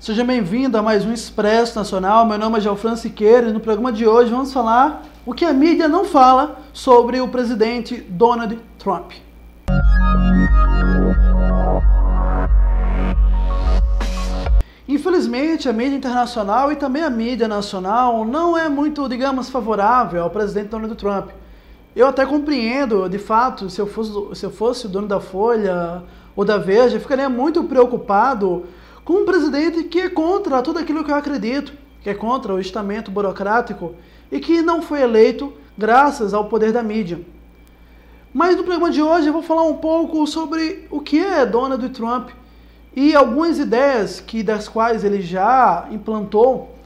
Seja bem-vindo a mais um Expresso Nacional. Meu nome é Gelfran Siqueira e no programa de hoje vamos falar o que a mídia não fala sobre o presidente Donald Trump. Infelizmente, a mídia internacional e também a mídia nacional não é muito, digamos, favorável ao presidente Donald Trump. Eu até compreendo, de fato, se eu fosse, se eu fosse o dono da Folha ou da Veja, ficaria muito preocupado com um presidente que é contra tudo aquilo que eu acredito, que é contra o estamento burocrático e que não foi eleito graças ao poder da mídia. Mas no programa de hoje eu vou falar um pouco sobre o que é Donald Trump e algumas ideias que das quais ele já implantou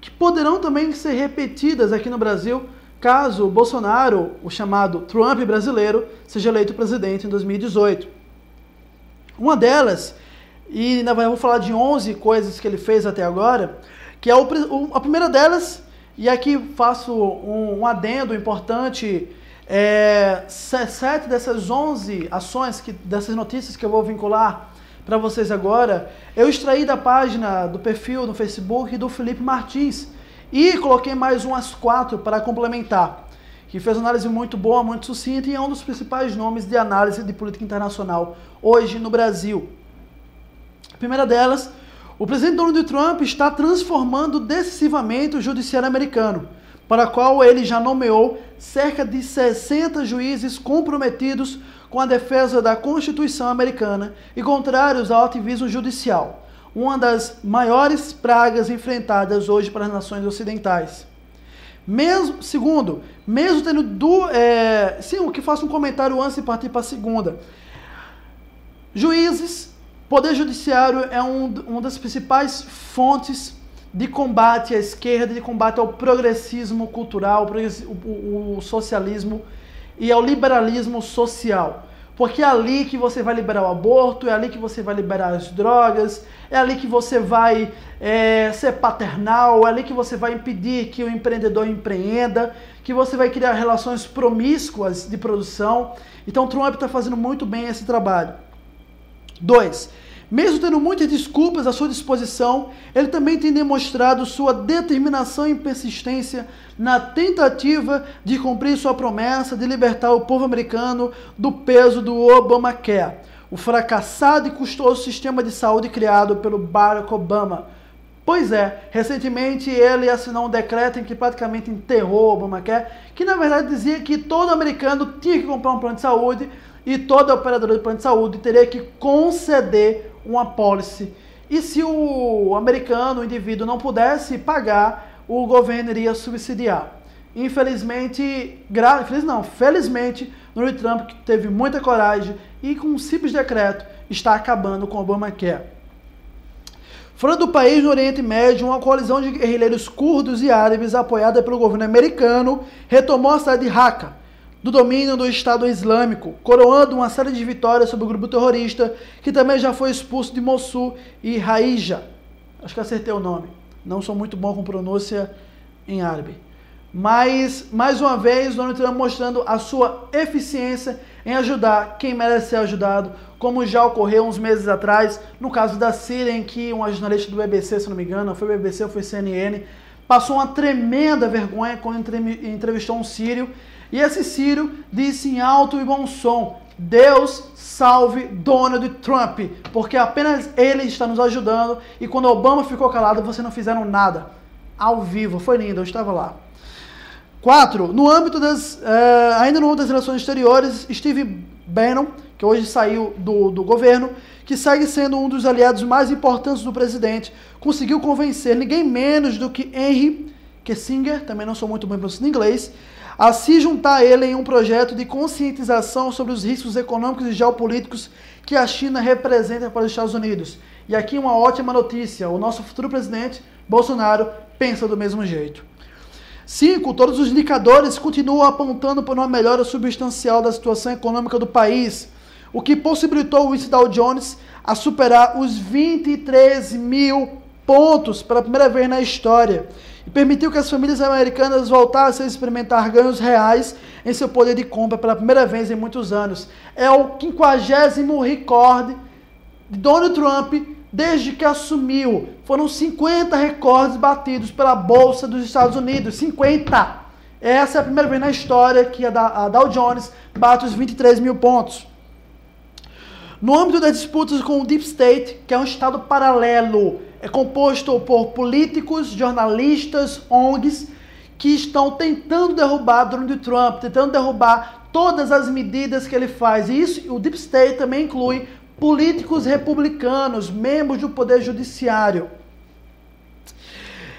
que poderão também ser repetidas aqui no Brasil caso Bolsonaro, o chamado Trump brasileiro, seja eleito presidente em 2018. Uma delas e na verdade vou falar de 11 coisas que ele fez até agora, que é o, a primeira delas, e aqui faço um, um adendo importante, é, sete dessas 11 ações, que, dessas notícias que eu vou vincular para vocês agora, eu extraí da página, do perfil no Facebook do Felipe Martins, e coloquei mais umas quatro para complementar, que fez uma análise muito boa, muito sucinta, e é um dos principais nomes de análise de política internacional hoje no Brasil. Primeira delas, o presidente Donald Trump está transformando decisivamente o judiciário americano, para a qual ele já nomeou cerca de 60 juízes comprometidos com a defesa da Constituição americana e contrários ao ativismo judicial, uma das maiores pragas enfrentadas hoje para as nações ocidentais. Mesmo, segundo, mesmo tendo do, é, sim, o que faço um comentário antes de partir para a segunda. Juízes Poder Judiciário é um, uma das principais fontes de combate à esquerda, de combate ao progressismo cultural, o, socialismo e ao liberalismo social. Porque é ali que você vai liberar o aborto, é ali que você vai liberar as drogas, é ali que você vai é, ser paternal, é ali que você vai impedir que o empreendedor empreenda, que você vai criar relações promíscuas de produção. Então Trump está fazendo muito bem esse trabalho. Dois, mesmo tendo muitas desculpas à sua disposição, ele também tem demonstrado sua determinação e persistência na tentativa de cumprir sua promessa de libertar o povo americano do peso do Obamacare, o fracassado e custoso sistema de saúde criado pelo Barack Obama. Pois é, recentemente ele assinou um decreto em que praticamente enterrou o Obamacare, que na verdade dizia que todo americano tinha que comprar um plano de saúde e toda operadora de plano de saúde teria que conceder uma apólice. E se o americano, o indivíduo, não pudesse pagar, o governo iria subsidiar. Infelizmente, gra... Feliz não, felizmente, Donald Trump teve muita coragem e com um simples decreto está acabando com o Obamacare. Fora do país, no Oriente Médio, uma coalizão de guerrilheiros curdos e árabes apoiada pelo governo americano retomou a cidade de Raqqa, do domínio do Estado Islâmico, coroando uma série de vitórias sobre o grupo terrorista que também já foi expulso de Mossul e Raija. Acho que acertei o nome. Não sou muito bom com pronúncia em árabe. Mas, mais uma vez, Donald Trump mostrando a sua eficiência em ajudar quem merece ser ajudado, como já ocorreu uns meses atrás, no caso da Síria, em que uma jornalista do BBC, se não me engano, foi BBC ou foi CNN, passou uma tremenda vergonha quando entrevistou um sírio e esse Ciro disse em alto e bom som: Deus salve Donald Trump, porque apenas ele está nos ajudando e quando Obama ficou calado, vocês não fizeram nada. Ao vivo, foi lindo, eu estava lá. 4. No âmbito das. Uh, ainda no âmbito das relações exteriores, Steve Bannon, que hoje saiu do, do governo, que segue sendo um dos aliados mais importantes do presidente, conseguiu convencer ninguém menos do que Henry Kissinger, também não sou muito bem pronunciado em inglês, a se juntar a ele em um projeto de conscientização sobre os riscos econômicos e geopolíticos que a China representa para os Estados Unidos. E aqui uma ótima notícia: o nosso futuro presidente, Bolsonaro, pensa do mesmo jeito. 5. Todos os indicadores continuam apontando para uma melhora substancial da situação econômica do país, o que possibilitou o índice Dow Jones a superar os 23 mil pontos pela primeira vez na história e permitiu que as famílias americanas voltassem a experimentar ganhos reais em seu poder de compra pela primeira vez em muitos anos. É o quinquagésimo recorde de Donald Trump desde que assumiu. Foram 50 recordes batidos pela Bolsa dos Estados Unidos. 50! Essa é a primeira vez na história que a Dow Jones bate os 23 mil pontos. No âmbito das disputas com o Deep State, que é um estado paralelo, é composto por políticos, jornalistas, ONGs, que estão tentando derrubar Donald Trump, tentando derrubar todas as medidas que ele faz. E isso, o Deep State também inclui políticos republicanos, membros do Poder Judiciário.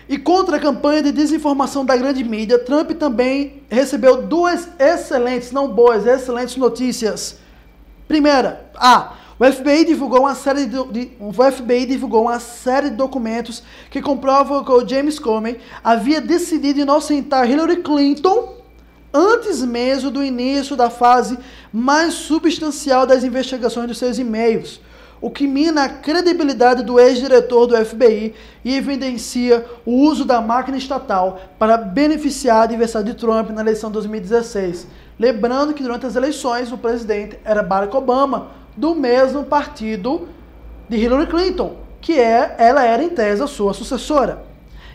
E contra a campanha de desinformação da grande mídia, Trump também recebeu duas excelentes, não boas, excelentes notícias. Primeira, a o FBI divulgou uma série de, de, o FBI divulgou uma série de documentos que comprovam que o James Comey havia decidido inocentar Hillary Clinton antes mesmo do início da fase mais substancial das investigações dos seus e-mails, o que mina a credibilidade do ex-diretor do FBI e evidencia o uso da máquina estatal para beneficiar adversário de Trump na eleição de 2016. Lembrando que durante as eleições o presidente era Barack Obama, do mesmo partido de Hillary Clinton, que é, ela era em tese a sua sucessora.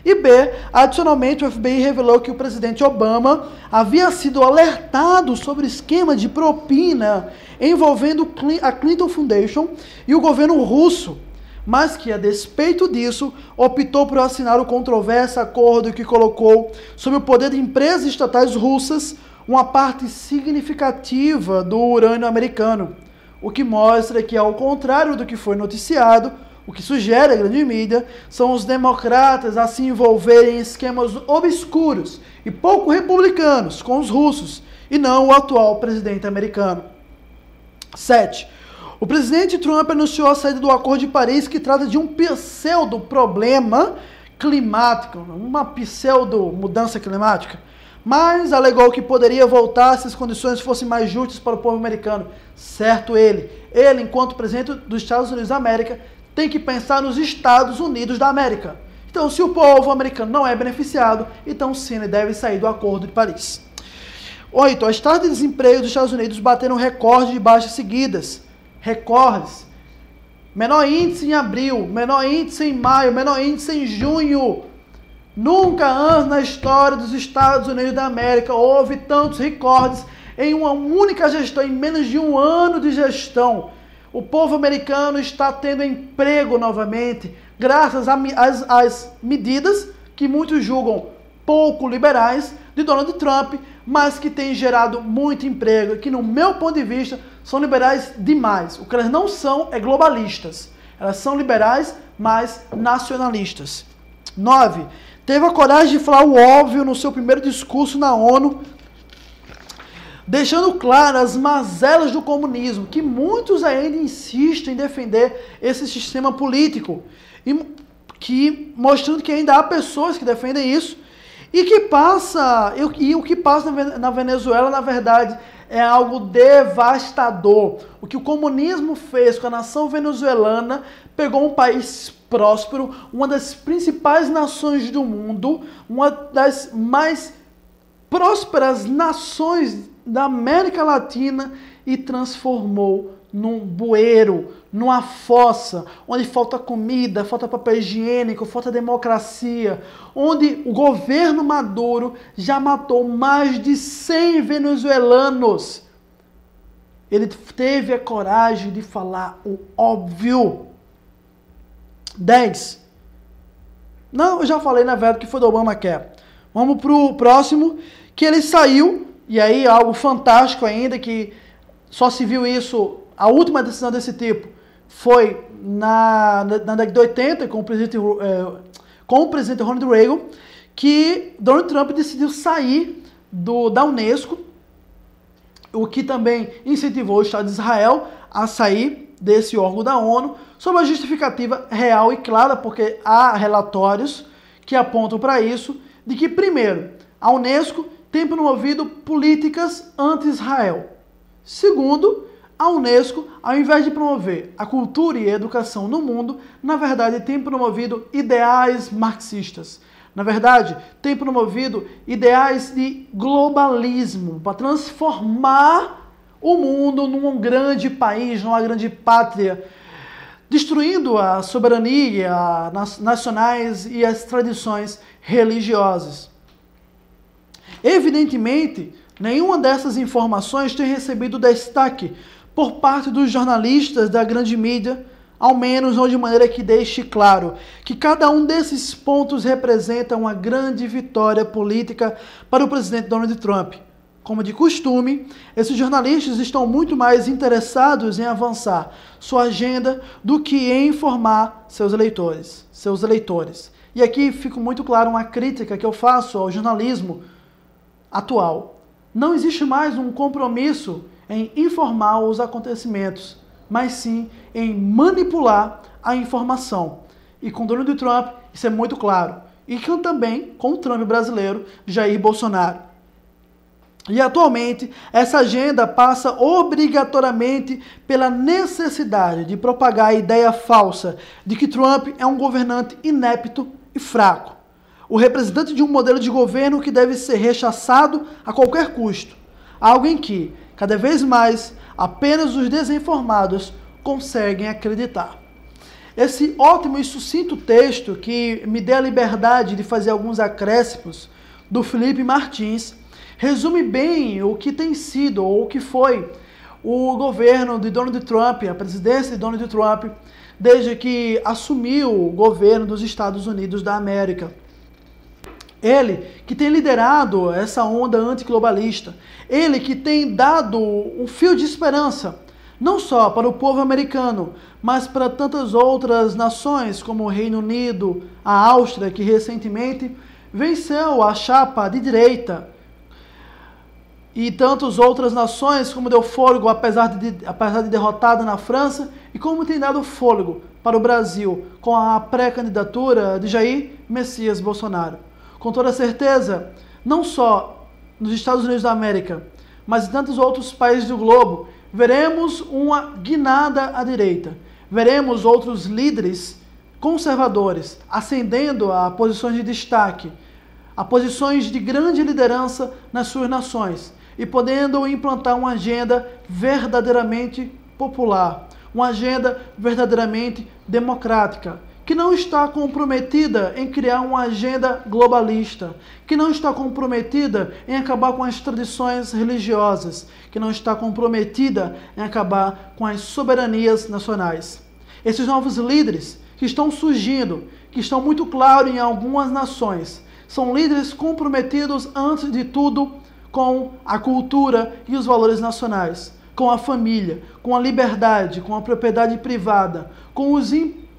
E B, adicionalmente, o FBI revelou que o presidente Obama havia sido alertado sobre esquema de propina envolvendo a Clinton Foundation e o governo russo, mas que, a despeito disso, optou por assinar o controverso acordo que colocou sob o poder de empresas estatais russas uma parte significativa do urânio americano o que mostra que, ao contrário do que foi noticiado, o que sugere a grande mídia são os democratas a se envolverem em esquemas obscuros e pouco republicanos com os russos, e não o atual presidente americano. 7. O presidente Trump anunciou a saída do Acordo de Paris, que trata de um pseudo-problema climático, uma pseudo-mudança climática mas alegou que poderia voltar se as condições fossem mais justas para o povo americano. Certo ele. Ele, enquanto presidente dos Estados Unidos da América, tem que pensar nos Estados Unidos da América. Então, se o povo americano não é beneficiado, então ele deve sair do Acordo de Paris. 8. As taxas de desemprego dos Estados Unidos bateram recorde de baixas seguidas. Recordes. Menor índice em abril, menor índice em maio, menor índice em junho. Nunca antes na história dos Estados Unidos da América houve tantos recordes em uma única gestão, em menos de um ano de gestão. O povo americano está tendo emprego novamente, graças às, medidas que muitos julgam pouco liberais de Donald Trump, mas que têm gerado muito emprego, que no meu ponto de vista são liberais demais. O que elas não são é globalistas. Elas são liberais, mas nacionalistas. 9 teve a coragem de falar o óbvio no seu primeiro discurso na ONU, deixando claro as mazelas do comunismo, que muitos ainda insistem em defender esse sistema político, e que mostrando que ainda há pessoas que defendem isso, e que passa, e, o que passa na Venezuela, na verdade, é algo devastador. O que o comunismo fez com a nação venezuelana pegou um país próspero, uma das principais nações do mundo, uma das mais prósperas nações da América Latina e transformou num bueiro, numa fossa, onde falta comida, falta papel higiênico, falta democracia, onde o governo Maduro já matou mais de 100 venezuelanos. Ele teve a coragem de falar o óbvio. 10. Não, eu já falei na verdade que foi do Obamacare. Vamos para o próximo, que ele saiu, e aí algo fantástico ainda, que só se viu isso, a última decisão desse tipo foi na, na década de 80, com o presidente, é, com o presidente Ronald Reagan, que Donald Trump decidiu sair do, da Unesco, o que também incentivou o Estado de Israel a sair desse órgão da ONU, sob a justificativa real e clara, porque há relatórios que apontam para isso, de que, primeiro, a Unesco tem promovido políticas anti-Israel. Segundo, a Unesco, ao invés de promover a cultura e a educação no mundo, na verdade tem promovido ideais marxistas. Na verdade, tem promovido ideais de globalismo para transformar o mundo num grande país, numa grande pátria, destruindo a soberania nacionais e as tradições religiosas. Evidentemente, nenhuma dessas informações tem recebido destaque por parte dos jornalistas da grande mídia, ao menos ou de maneira que deixe claro que cada um desses pontos representa uma grande vitória política para o presidente Donald Trump. Como de costume, esses jornalistas estão muito mais interessados em avançar sua agenda do que em informar seus eleitores, seus eleitores. E aqui fica muito claro uma crítica que eu faço ao jornalismo atual. Não existe mais um compromisso em informar os acontecimentos, mas sim em manipular a informação. E com Donald Trump, isso é muito claro. E também com o Trump brasileiro, Jair Bolsonaro. E atualmente, essa agenda passa obrigatoriamente pela necessidade de propagar a ideia falsa de que Trump é um governante inepto e fraco. O representante de um modelo de governo que deve ser rechaçado a qualquer custo. Algo em que, cada vez mais, apenas os desinformados conseguem acreditar. Esse ótimo e sucinto texto que me dê a liberdade de fazer alguns acréscimos do Felipe Martins resume bem o que tem sido ou o que foi o governo de Donald Trump, a presidência de Donald Trump, desde que assumiu o governo dos Estados Unidos da América. Ele que tem liderado essa onda antiglobalista, ele que tem dado um fio de esperança, não só para o povo americano, mas para tantas outras nações, como o Reino Unido, a Áustria, que recentemente venceu a chapa de direita e tantas outras nações, como deu fôlego, apesar de, apesar de derrotada na França, e como tem dado fôlego para o Brasil com a pré-candidatura de Jair Messias Bolsonaro. Com toda certeza, não só nos Estados Unidos da América, mas em tantos outros países do globo, veremos uma guinada à direita. Veremos outros líderes conservadores ascendendo a posições de destaque, a posições de grande liderança nas suas nações e podendo implantar uma agenda verdadeiramente popular, uma agenda verdadeiramente democrática, que não está comprometida em criar uma agenda globalista, que não está comprometida em acabar com as tradições religiosas, que não está comprometida em acabar com as soberanias nacionais. Esses novos líderes que estão surgindo, que estão muito claros em algumas nações, são líderes comprometidos, antes de tudo, com a cultura e os valores nacionais, com a família, com a liberdade, com a propriedade privada, com os,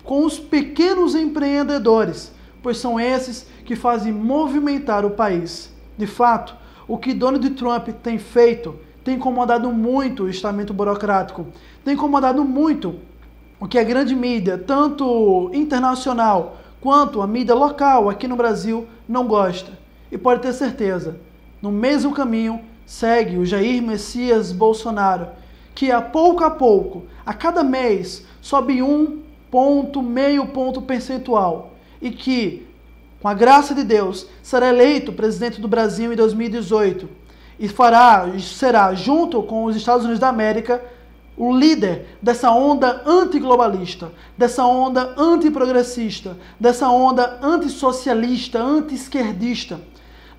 com os pequenos empreendedores, pois são esses que fazem movimentar o país. De fato, o que Donald Trump tem feito tem incomodado muito o estamento burocrático, tem incomodado muito o que a grande mídia, tanto internacional quanto a mídia local aqui no Brasil, não gosta. E pode ter certeza, no mesmo caminho segue o Jair Messias Bolsonaro, que a pouco a pouco, a cada mês, sobe um ponto, meio ponto percentual. E que, com a graça de Deus, será eleito presidente do Brasil em 2018 e fará, será, junto com os Estados Unidos da América, o líder dessa onda antiglobalista, dessa onda antiprogressista, dessa onda antissocialista, anti-esquerdista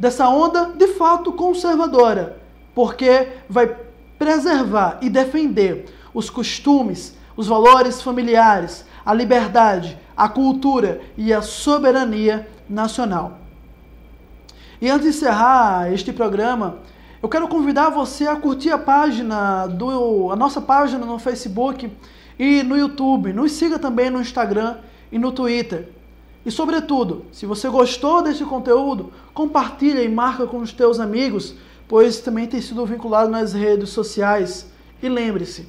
dessa onda de fato conservadora, porque vai preservar e defender os costumes, os valores familiares, a liberdade, a cultura e a soberania nacional. E antes de encerrar este programa, eu quero convidar você a curtir a página do a nossa página no Facebook e no YouTube. Nos siga também no Instagram e no Twitter. E sobretudo, se você gostou desse conteúdo, compartilha e marca com os teus amigos, pois também tem sido vinculado nas redes sociais. E lembre-se,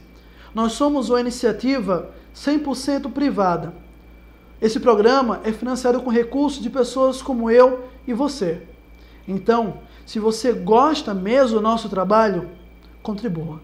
nós somos uma iniciativa 100% privada. Esse programa é financiado com recursos de pessoas como eu e você. Então, se você gosta mesmo do nosso trabalho, contribua.